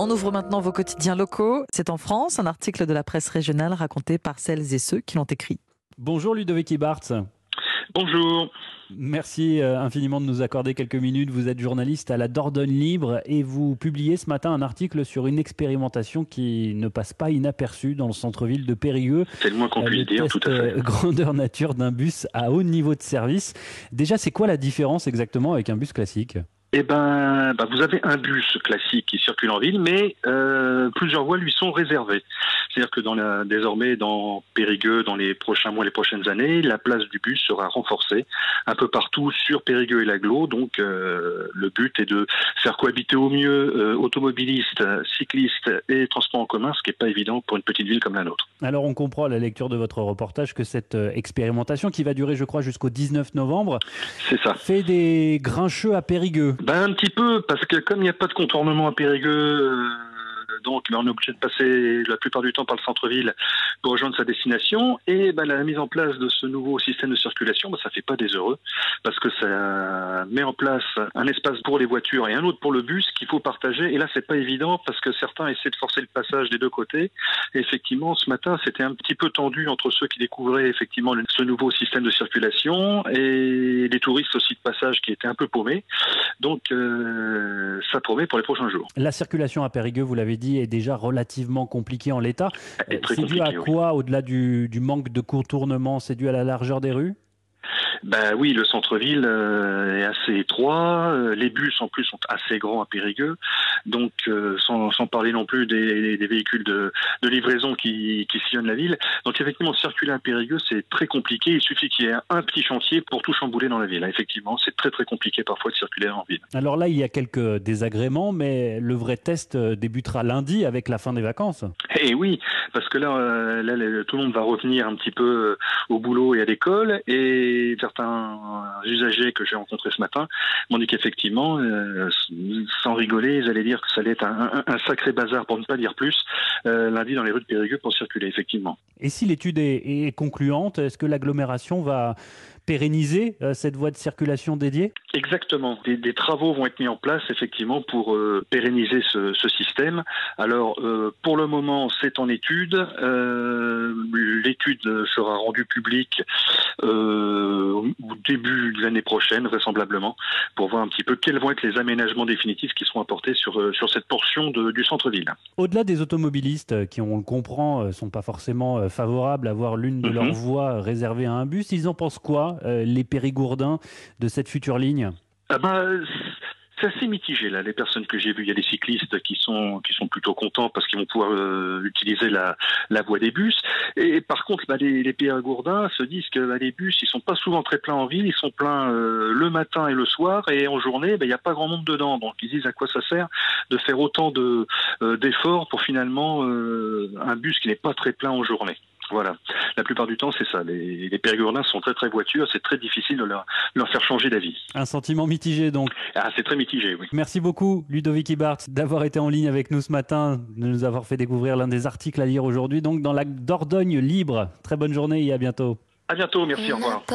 On ouvre maintenant vos quotidiens locaux. C'est en France, un article de la presse régionale raconté par celles et ceux qui l'ont écrit. Bonjour Ludovic Bartz. Bonjour. Merci euh, infiniment de nous accorder quelques minutes. Vous êtes journaliste à la Dordogne Libre et vous publiez ce matin un article sur une expérimentation qui ne passe pas inaperçue dans le centre-ville de Périgueux. C'est le moins qu'on Euh, puisse dire, tout à fait. euh, grandeur nature d'un bus à haut niveau de service. Déjà, c'est quoi la différence exactement avec un bus classique? Eh ben, bah, vous avez un bus classique qui circule en ville, mais euh, plusieurs voies lui sont réservées. C'est-à-dire que dans la, désormais, dans Périgueux, dans les prochains mois, les prochaines années, la place du bus sera renforcée un peu partout sur Périgueux et l'Aglo. Donc, euh, le but est de faire cohabiter au mieux euh, automobilistes, cyclistes et transports en commun, ce qui n'est pas évident pour une petite ville comme la nôtre. Alors, on comprend à la lecture de votre reportage que cette expérimentation, qui va durer, je crois, jusqu'au 19 novembre, C'est ça. fait des grincheux à Périgueux. Ben un petit peu, parce que comme il n'y a pas de contournement à Périgueux, euh, donc ben, on est obligé de passer la plupart du temps par le centre-ville pour rejoindre sa destination. Et ben, la mise en place de ce nouveau système de circulation, ben, ça fait pas des heureux, parce que ça met en place un espace pour les voitures et un autre pour le bus qu'il faut partager. Et là, c'est pas évident, parce que certains essaient de forcer le passage des deux côtés. Et effectivement, ce matin, c'était un petit peu tendu entre ceux qui découvraient effectivement ce nouveau système de circulation et les touristes aussi de passage qui étaient un peu paumés. Donc, euh, ça promet pour les prochains jours. La circulation à Périgueux, vous l'avez dit, est déjà relativement compliquée en l'état. C'est dû à oui. quoi, au-delà du, du manque de contournement C'est dû à la largeur des rues? Ben oui, le centre-ville euh, est assez étroit. euh, les bus en plus sont assez grands à Périgueux. Donc, euh, sans, sans parler non plus des, des véhicules de, de livraison qui, qui sillonnent la ville. Donc, effectivement, circuler à Périgueux, c'est très compliqué. Il suffit qu'il y ait un petit chantier pour tout chambouler dans la ville. Effectivement, c'est très très compliqué parfois de circuler en ville. Alors là, il y a quelques désagréments, mais le vrai test euh, débutera lundi avec la fin des vacances. Eh oui, parce que là, euh, tout le monde va revenir un petit peu euh, au boulot et à l'école, et certains usagers que j'ai rencontrés ce matin m'ont dit qu'effectivement, euh, sans rigoler, ils allaient dire que ça allait être un, sacré bazar, pour ne pas dire plus, lundi dans les rues de Périgueux pour circuler, effectivement. Et si l'étude est concluante, est-ce que l'agglomération va pérenniser euh, cette voie de circulation dédiée? Exactement. Des, travaux vont être mis en place effectivement pour euh, pérenniser ce, système. Alors euh, pour le moment, c'est en étude. L'étude sera rendue publique début de l'année prochaine, vraisemblablement, pour voir un petit peu quels vont être les aménagements définitifs qui seront apportés sur euh, sur cette portion de- du centre-ville. Au-delà des automobilistes euh, qui, on le comprend, euh, sont pas forcément favorables à voir l'une de Mhm. leurs voies réservée à un bus, ils en pensent quoi, les périgourdins, de cette future ligne? Ah ben, c'est assez mitigé là. Les personnes que j'ai vues, il y a des cyclistes qui sont qui sont plutôt contents parce qu'ils vont pouvoir euh, utiliser la, la voie des bus. Et par contre, bah, les, les Gourdins se disent que bah, les bus, ils sont pas souvent très pleins en ville. Ils sont pleins euh, le matin et le soir, et en journée, bah, il n'y a pas grand monde dedans. Donc ils disent à quoi ça sert de faire autant euh, d'efforts pour finalement un bus qui n'est pas très plein en journée. Voilà. La plupart du temps, c'est ça. Les, les périgourdins sont très très voitures. C'est très difficile de leur, de leur faire changer d'avis. Un sentiment mitigé donc. Ah, c'est très mitigé, oui. Merci beaucoup Ludovic Ibart d'avoir été en ligne avec nous ce matin, de nous avoir fait découvrir l'un des articles à lire aujourd'hui, donc dans la Dordogne libre. Très bonne journée et à bientôt. À bientôt, merci, au revoir.